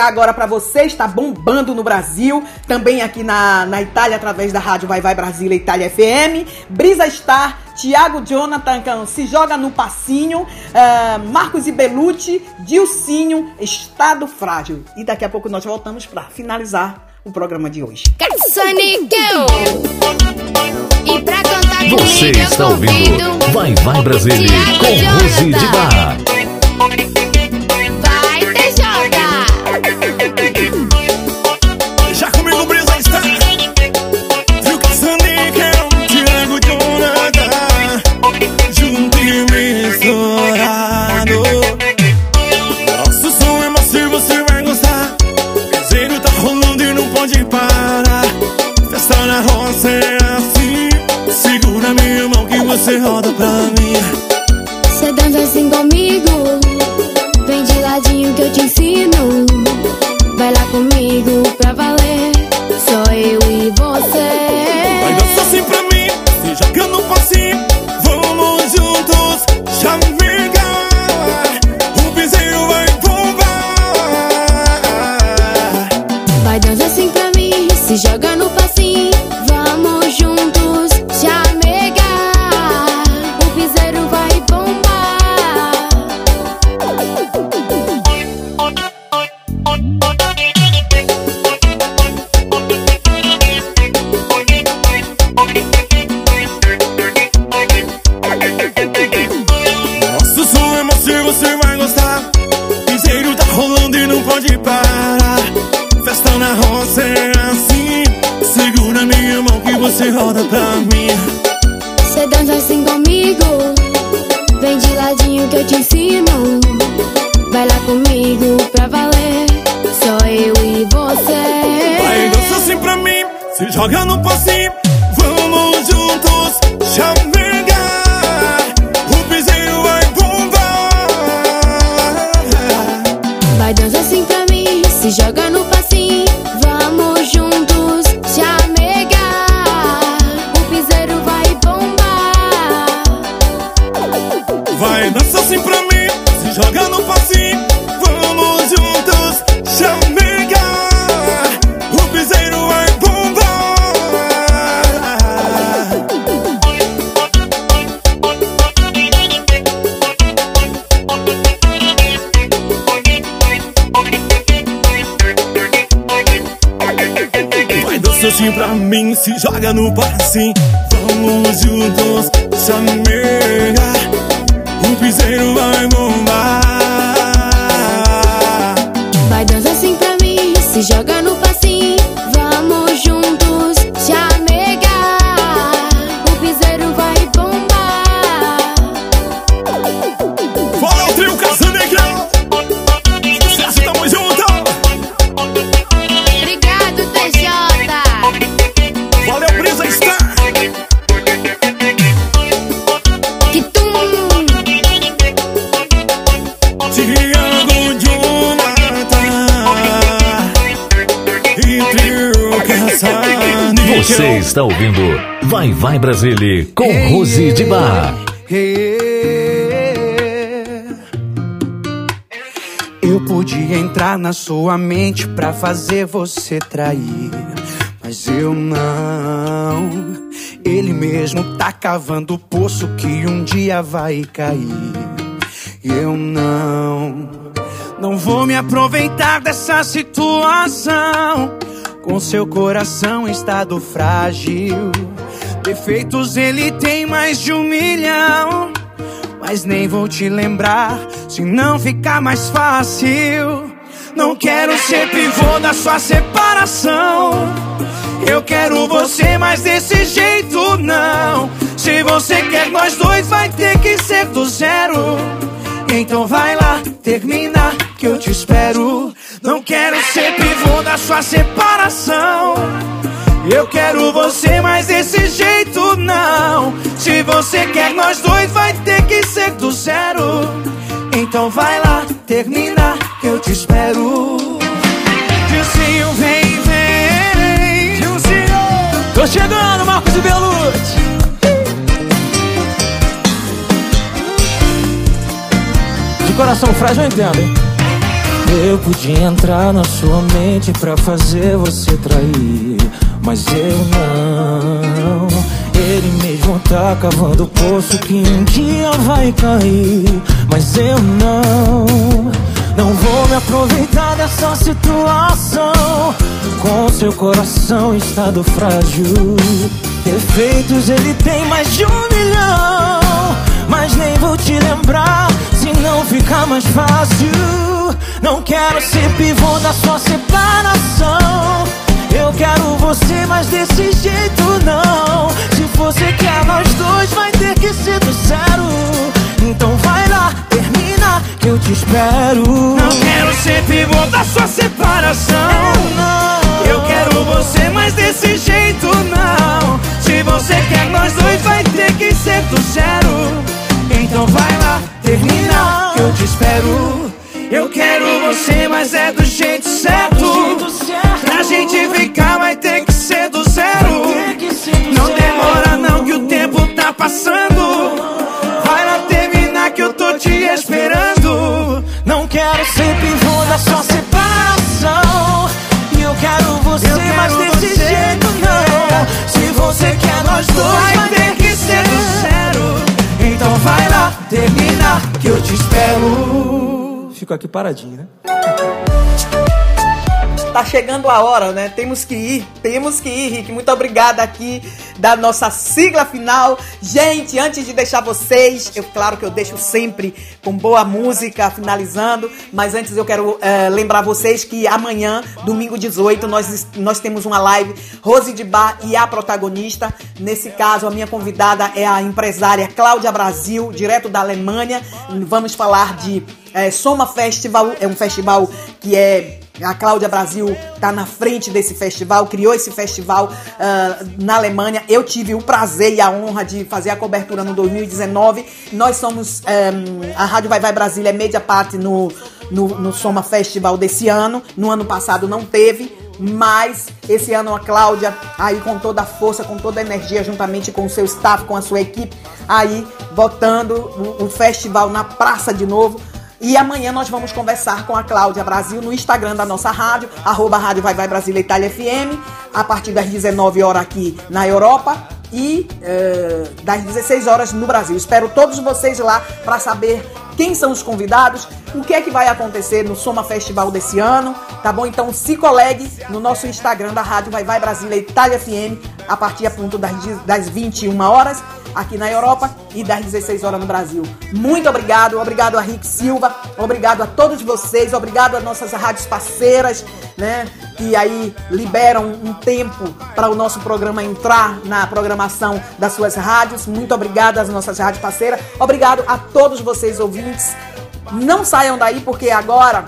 Tocar agora pra você está bombando no Brasil, também aqui na, na Itália, através da rádio Vai Vai Brasília Itália FM. Brisa Star, Tiago Jonathan Can, Se Joga no Passinho, ah, Marcos e Belucci, Dilcinho, Estado Frágil. E daqui a pouco nós voltamos pra finalizar o programa de hoje. E Você está ouvindo Vai Vai Brasília com Rose de Bar. Você roda pra mim parar Festa na roça é assim Segura minha mão que você roda pra mim Cê dança assim comigo. Vem de ladinho que eu te ensino. Vai lá comigo pra valer. Só eu e você. Vai dança assim pra mim, se joga no passinho Pra mim, se joga no passinho Vamos juntos, chamegar O piseiro vai bombar Vai dança assim pra mim. Se joga no Você está ouvindo Vai Vai Brasília com Rose de Bar. Eu podia entrar na sua mente pra fazer você trair, mas eu não. Ele mesmo tá cavando o poço que um dia vai cair. Eu não. Não vou me aproveitar dessa situação. Com seu coração em estado frágil. Defeitos ele tem mais de um milhão. Mas nem vou te lembrar, se não ficar mais fácil. Não quero ser pivô da sua separação. Eu quero você, mas desse jeito não. Se você quer nós dois, vai ter que ser do zero. Então vai lá, termina que eu te espero. Não quero ser pivô da sua separação. Eu quero você, mas desse jeito não. Se você quer nós dois, vai ter que ser do zero. Então vai lá, termina que eu te espero. Dilcinho, vem, vem. Dilcinho. Tô chegando, Marcos e Belucci. De coração frágil eu entendo, hein? Eu podia entrar na sua mente pra fazer você trair, mas eu não. Ele mesmo tá cavando o poço que um dia vai cair, mas eu não. Não vou me aproveitar dessa situação. Com seu coração em estado frágil. Defeitos ele tem mais de um milhão. Mas nem vou te lembrar não ficar mais fácil. Não quero ser pivô da sua separação. Eu quero você, mas desse jeito não. Se você quer nós dois, vai ter que ser do zero. Então vai lá, termina que eu te espero. Não quero ser pivô da sua separação. Eu quero você, mas desse jeito não. Se você quer nós dois, vai ter que ser do zero. Então vai lá, que eu te espero. Eu quero você, mas é do jeito certo. Pra gente ficar, vai ter que ser do zero. Não demora, não, que o tempo tá passando. Vai lá terminar que eu tô te esperando. Não quero ser pivô da sua separação. E eu quero você, Eu mas desse você. jeito não. Se você quer nós dois, Vai ter termina que eu te espero. Fico aqui paradinho, né? Tá chegando a hora, né? Temos que ir, temos que ir, Rick. Muito obrigada aqui da nossa sigla final. Gente, antes de deixar vocês, eu claro que eu deixo sempre com boa música finalizando, mas antes eu quero eh, lembrar vocês que amanhã, domingo 18, nós, nós temos uma live Rose de Bar e a protagonista. Nesse caso, a minha convidada é a empresária Cláudia Brasil, direto da Alemanha. Vamos falar de eh, Soma Festival, é um festival que é a Cláudia Brasil está na frente desse festival, criou esse festival ah, na Alemanha. Eu tive o prazer e a honra de fazer a cobertura no 2019. Nós somos eh, a Rádio Vai Vai Brasília, é media parte no, no, no Soma Festival desse ano. No ano passado não teve. Mas esse ano a Cláudia, aí com toda a força, com toda a energia, juntamente com o seu staff, com a sua equipe, aí botando o, o festival na praça de novo. E amanhã nós vamos conversar com a Cláudia Brasil no Instagram da nossa rádio, arroba Rádio Vai Vai Brasília Itália FM, a partir das 19 horas aqui na Europa e eh, das 16 horas no Brasil. Espero todos vocês lá para saber quem são os convidados, o que é que vai acontecer no Soma Festival desse ano, tá bom? Então se colegue no nosso Instagram da Rádio Vai Vai Brasília Itália FM, a partir a ponto das, das 21 horas aqui na Europa e das 16 horas no Brasil. Muito obrigado, obrigado a Rick Silva, obrigado a todos vocês, obrigado a nossas rádios parceiras, né, que aí liberam um tempo para o nosso programa entrar na programação das suas rádios. Muito obrigado às nossas rádios parceiras. Obrigado a todos vocês ouvintes. Não saiam daí porque agora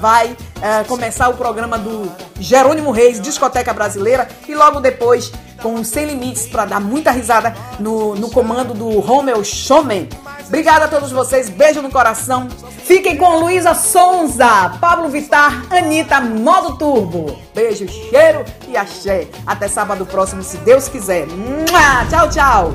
vai eh, começar o programa do Jerônimo Reis, Discoteca Brasileira, e logo depois com Sem Limites para dar muita risada no, no comando do Romeu Showman. Obrigada a todos vocês, beijo no coração. Fiquem com Luísa Sonza, Pablo Vittar, Anitta, Modo Turbo. Beijo, cheiro e axé. Até sábado próximo, se Deus quiser. Mua! Tchau, tchau.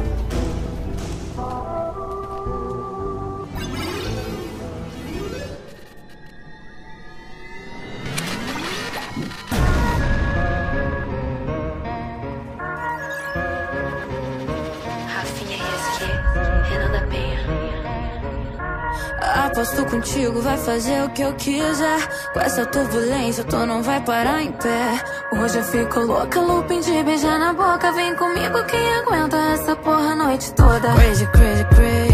Aposto contigo, vai fazer o que eu quiser. Com essa turbulência, tu não vai parar em pé. Hoje eu fico louca, looping de beijar na boca. Vem comigo, quem aguenta essa porra a noite toda? Crazy, crazy, crazy.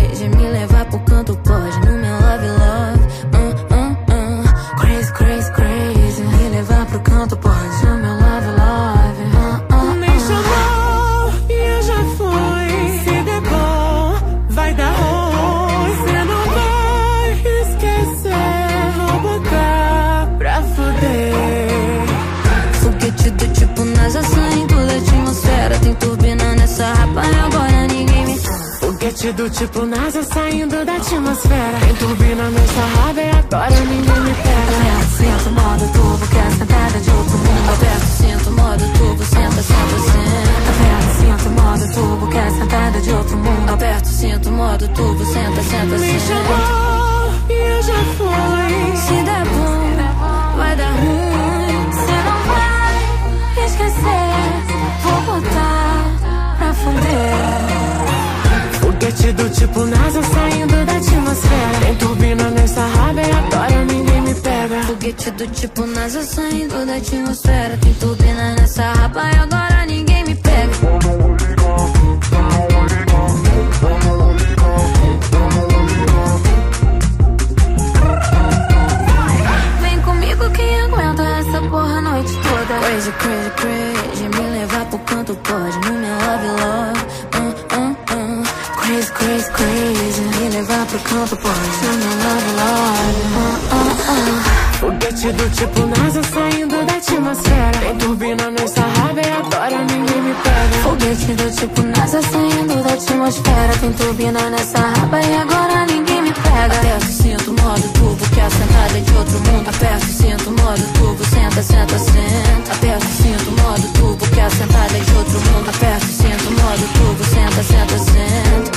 Do tipo NASA saindo da atmosfera. Tem turbina nessa raba e agora ninguém me pega. Sinto modo turbo, que é sentada de outro mundo. Aperta, sinto modo turbo, senta, senta, senta. Aperta, sinto modo turbo, que é sentada de outro mundo. Aperta, sinto modo turbo, senta, senta, Me senta. chamou e eu já fui. Se der bom, vai dar ruim. Tipo NASA saindo da atmosfera. Tem turbina nessa raba e agora ninguém me pega. Foguete do tipo NASA saindo da atmosfera. Tem turbina nessa rapa e agora ninguém me pega. Vem comigo quem aguenta essa porra a noite toda. Crazy, crazy, crazy. Me levar pro canto pode. No meu love, love. Uh, uh, uh. Crazy, crazy, crazy. Me levar pro canto pode. No meu love. Uh, uh, uh. Foguete do tipo NASA saindo da atmosfera. Tem turbina nessa raba e agora ninguém me pega. Foguete do tipo NASA saindo da atmosfera. Tem turbina nessa raba e agora ninguém me pega. Aperto, sinto modo turbo, que a sentada de outro mundo. Aperto, sinto modo turbo, senta, senta, senta. Aperto, sinto modo turbo, que a sentada de outro mundo. Aperto, sinto modo turbo, senta, senta, senta.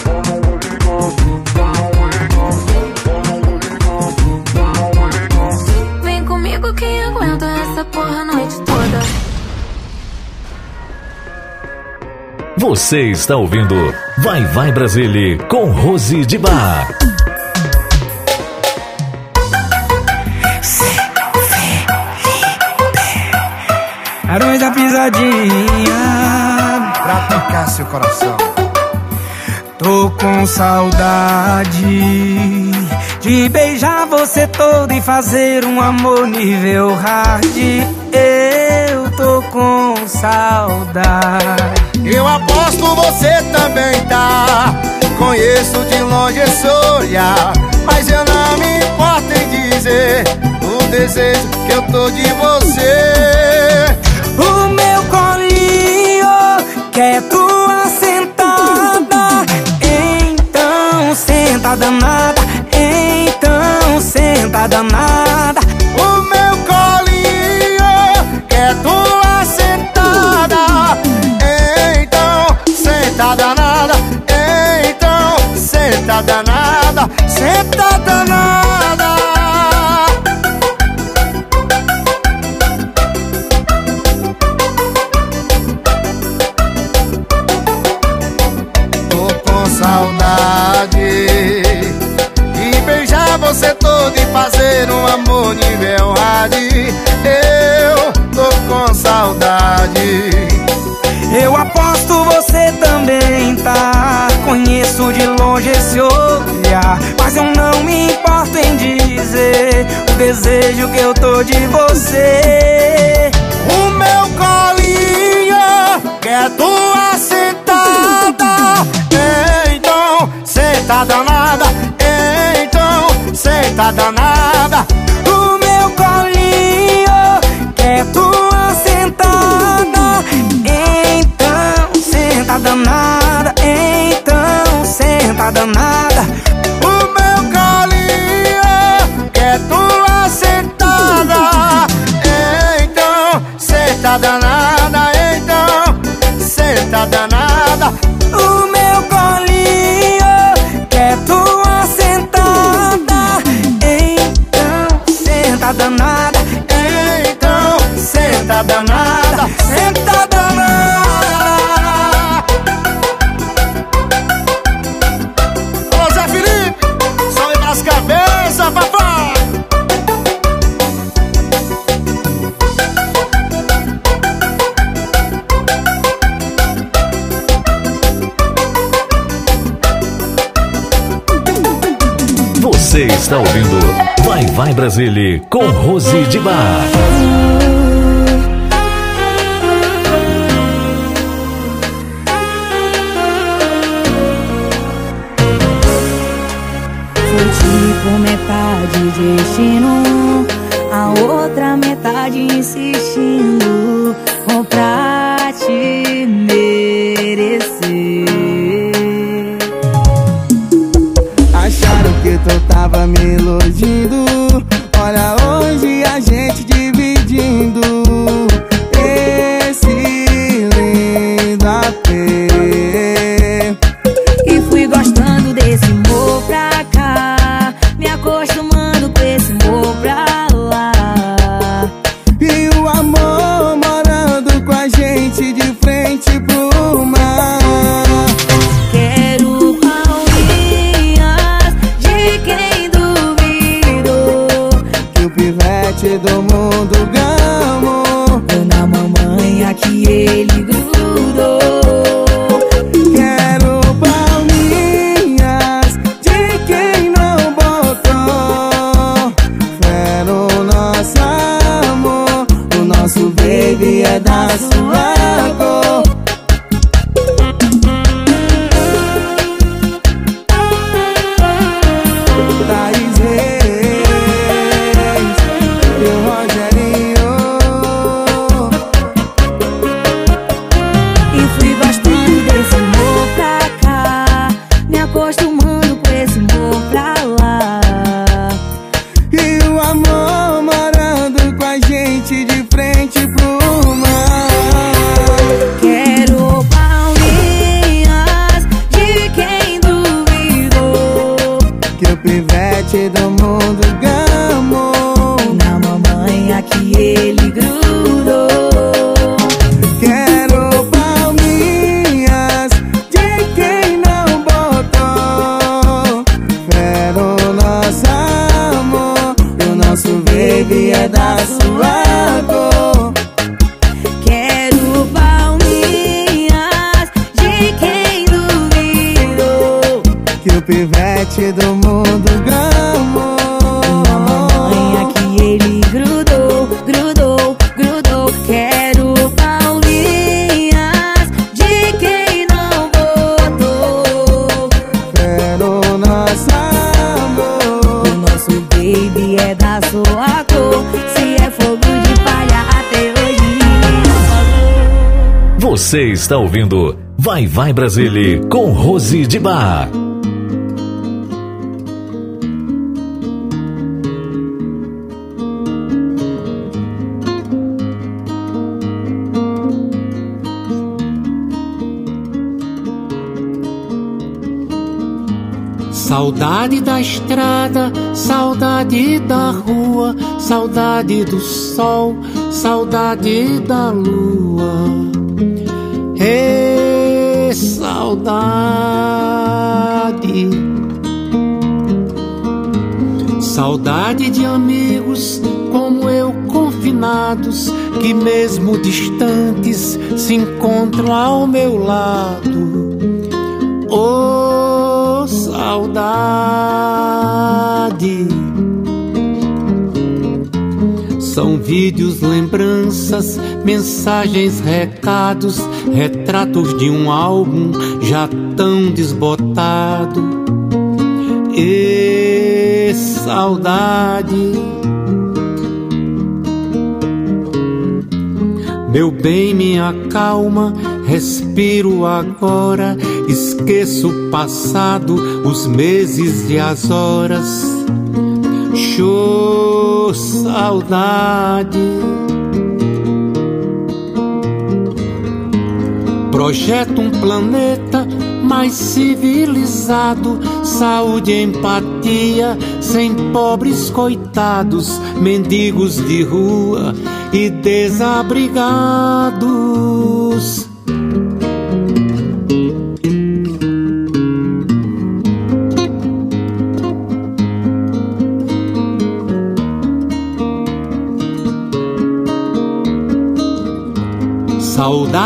Vem comigo quem aguenta essa porra a noite toda. Você está ouvindo Vai Vai Brasília com Rose de Bar. Pisadinha Pra tocar seu coração. Tô com saudade de beijar você todo e fazer um amor nível hard. Eu tô com saudade. Eu aposto você também tá. Conheço de longe esse olhar. Mas eu não me importo em dizer o desejo que eu tô de você. Quer tua sentada. Então senta danada. Então senta danada. O meu colinho quer tua sentada. Então senta danada. Então senta danada. Senta de longe esse olhar. Mas eu não me importo em dizer o desejo que eu tô de você. O meu colinho quer tua sentada. Então, senta danada. Então, senta danada. Danada. Ele com Rose de Bar. Sou tipo metade destino Vai Vai Brasília com Rose de Bar. Saudade da estrada, saudade da rua, saudade do sol, saudade da lua saudade. Saudade de amigos como eu, confinados, que mesmo distantes se encontram ao meu lado. Oh, saudade. São vídeos, lembranças, mensagens, recados, retratos de um álbum já tão desbotado. E saudade, meu bem, me acalma. Respiro agora, esqueço o passado, os meses e as horas. Show saudade. Projeto um planeta mais civilizado, saúde empatia, sem pobres coitados, mendigos de rua e desabrigados.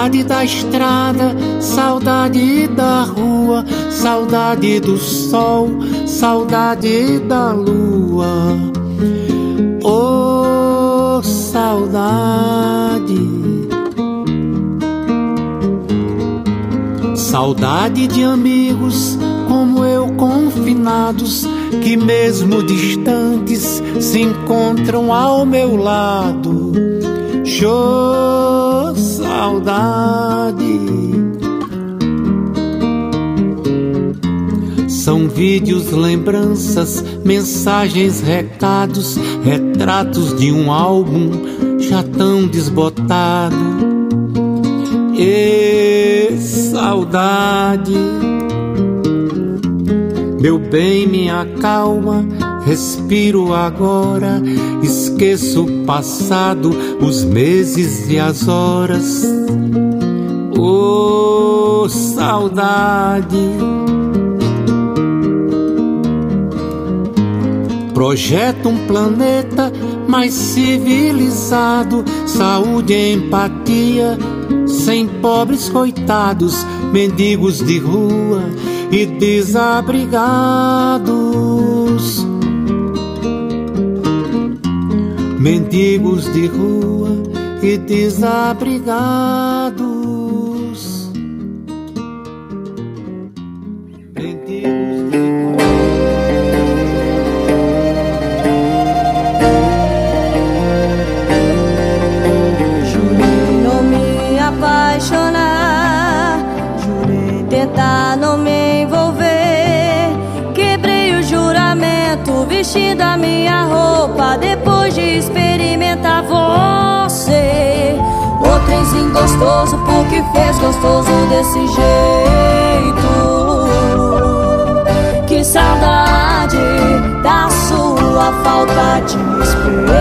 Saudade da estrada, saudade da rua, saudade do sol, saudade da lua. Oh, saudade. Saudade de amigos como eu confinados que mesmo distantes se encontram ao meu lado. Choro saudade. São vídeos, lembranças, mensagens, recados, retratos de um álbum já tão desbotado. E saudade. Meu bem, minha calma, respiro agora, esqueço o passado, os meses e as horas. Oh, saudade. Projeta um planeta mais civilizado, saúde e empatia, sem pobres coitados, mendigos de rua e desabrigados. Mendigos de rua e desabrigados. Fez gostoso desse jeito. Que saudade da sua falta de respeito.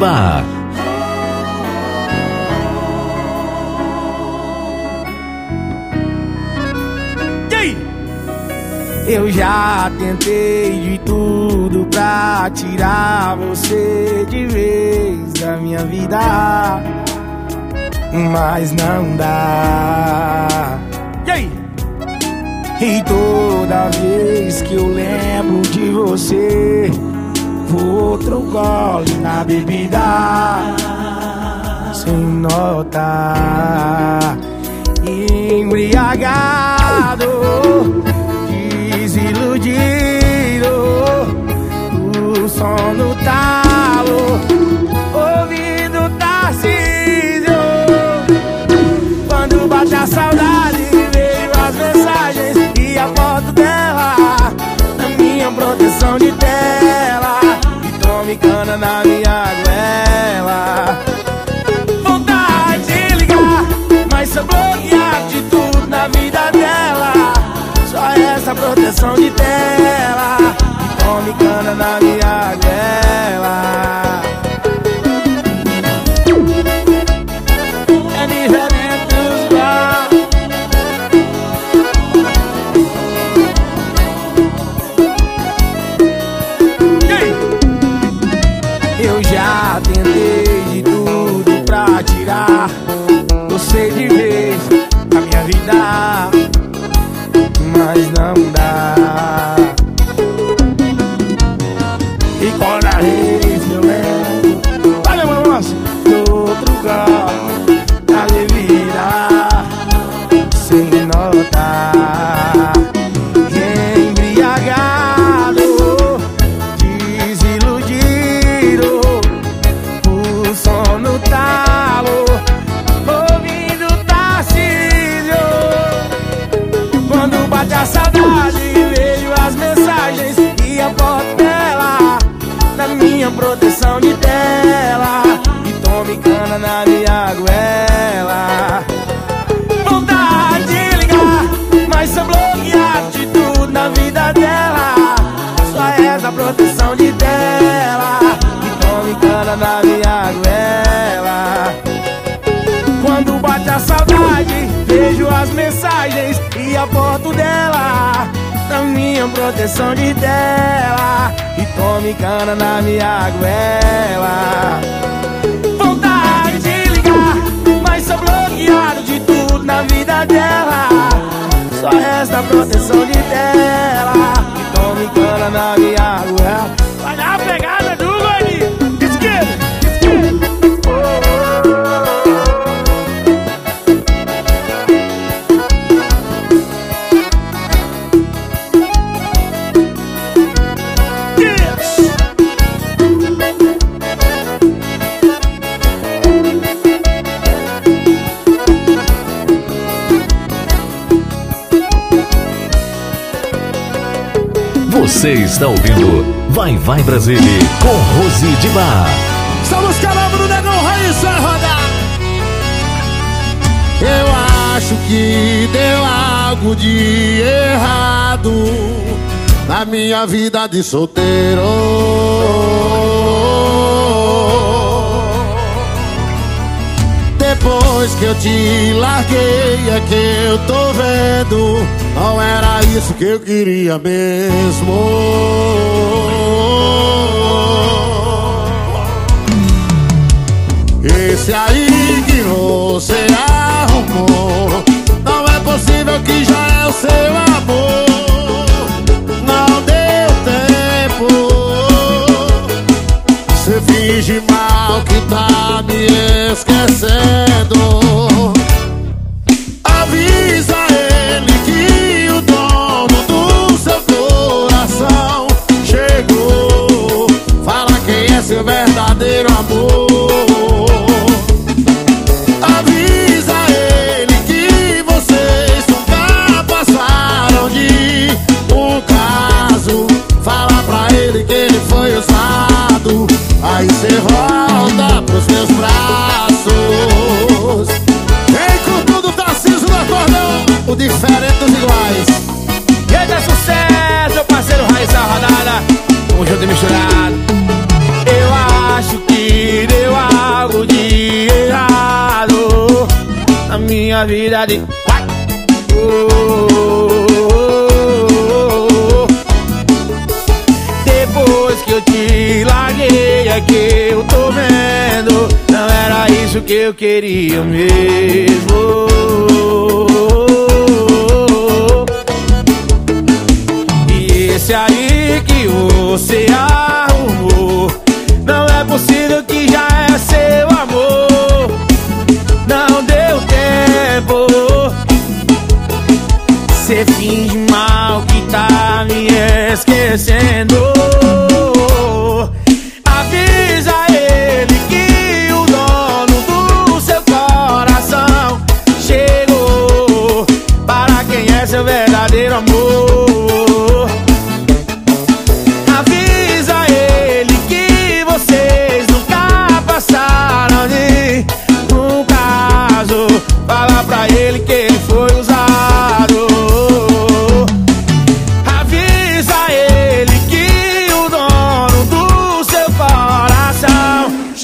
Rose de Bar. Eu já tentei de tudo pra tirar você de vez da minha vida, mas não dá. E aí? E toda vez que eu lembro de você, outro gole na bebida, sem notar. embriagado, cana na minha goela. Vontade de ligar, mas sou bloqueado de tudo na vida dela. Só essa proteção de tela e tome cana na minha goela. Proteção de tela e tome cana na minha goela. Vontade de ligar, mas sou bloqueado de tudo na vida dela. Só resta proteção de tela e tome cana na minha goela. Você está ouvindo Vai Vai Brasília com Rose de Bar. Essa música nova do Negão Raiz vai rodar. Eu acho que deu algo de errado na minha vida de solteiro. Depois que eu te larguei, é que eu tô vendo. Não era isso que eu queria mesmo. Esse aí que você arrumou Não é possível que já é o seu amor. Não deu tempo. Você finge mal que tá me esquecendo. Avisa verdadeiro amor. Avisa ele que vocês nunca passaram de um caso. Fala pra ele que ele foi usado. Aí cê volta pros meus braços. Vem com tudo, Tarcísio do acordeão O diferente dos iguais. E dá sucesso, meu parceiro Raiz da rodada. Um junto e misturado. Minha vida de. Depois que eu te larguei, é que eu tô vendo. Não era isso que eu queria mesmo. E esse aí que você arrumou Não é possível que já é seu amor esquecendo.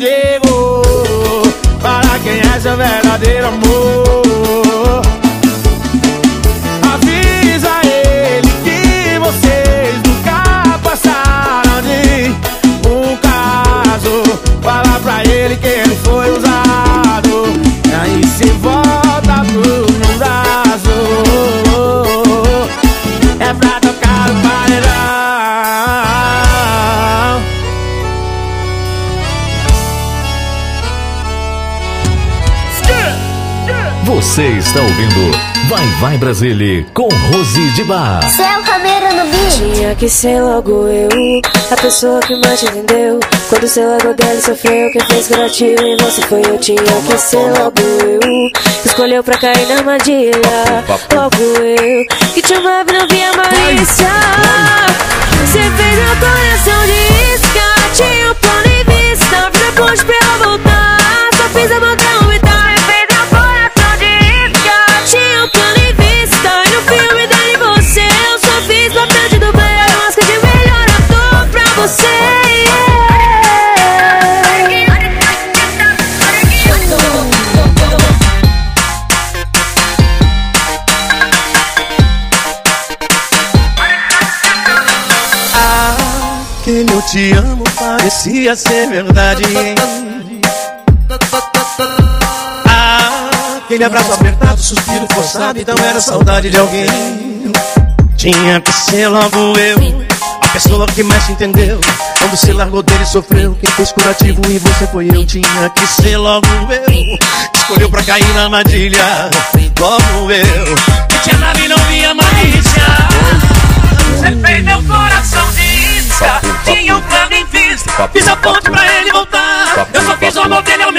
chegou para quem é seu verdadeiro amor. Você está ouvindo Vai Vai Brasília com Rose de Bar. Céu Cameira no beat. Tinha que ser logo eu, a pessoa que mais te entendeu. Quando você largou dela e sofreu, quem fez curativo em você foi eu. Tinha que ser logo eu, que escolheu pra cair na armadilha. Logo eu, que te amava e não via malícia. Você fez meu coração de isca, tinha um plano em vista. A ponte pra ela voltar, só fiz a boca parecia ser verdade. Ah, aquele abraço apertado, suspiro forçado, então era saudade de alguém. Tinha que ser logo eu, a pessoa que mais te entendeu. Quando você largou dele, sofreu. Quem fez curativo e você foi eu. Tinha que ser logo eu, escolheu pra cair na armadilha. Logo eu, que tinha nave não via malícia. Você fez meu coração de tinha um plano em vista. Fiz a ponte pra ele voltar. Eu só fiz uma dele ao